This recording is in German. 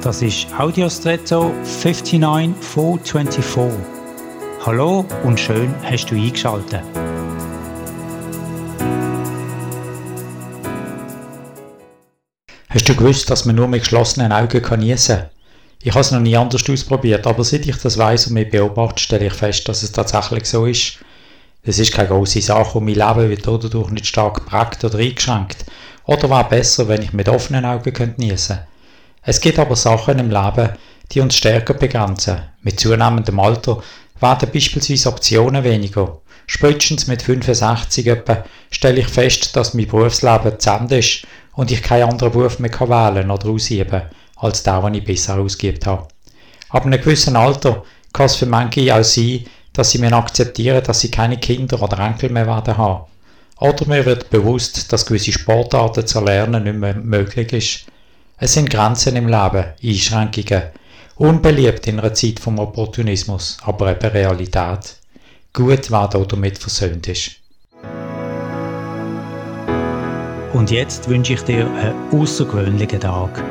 Das ist Audiostretto 59424. Hallo und schön hast du eingeschaltet. Hast du gewusst, dass man nur mit geschlossenen Augen kann kann? Ich habe es noch nie anders ausprobiert, aber seit ich das weiß und mich beobachte, stelle ich fest, dass es tatsächlich so ist. Es ist keine große Sache und mein Leben wird dadurch nicht stark geprägt oder eingeschränkt. Oder war besser, wenn ich mit offenen Augen könnte niesen Es gibt aber Sachen im Leben, die uns stärker begrenzen. Mit zunehmendem Alter werden beispielsweise Optionen weniger. Spätestens mit 65 etwa stelle ich fest, dass mein Berufsleben zu Ende ist und ich keinen anderen Beruf mehr wählen oder ausüben als der, den ich bisher ausgeübt habe. Ab einem gewissen Alter kann es für manche auch sein, dass sie mir akzeptieren, dass sie keine Kinder oder Enkel mehr werden haben. Oder mir wird bewusst, dass gewisse Sportarten zu erlernen nicht mehr möglich ist. Es sind Grenzen im Leben, Einschränkungen. Unbeliebt in einer Zeit vom Opportunismus, aber eben Realität. Gut, wer da damit versöhnt ist. Und jetzt wünsche ich dir einen außergewöhnlichen Tag.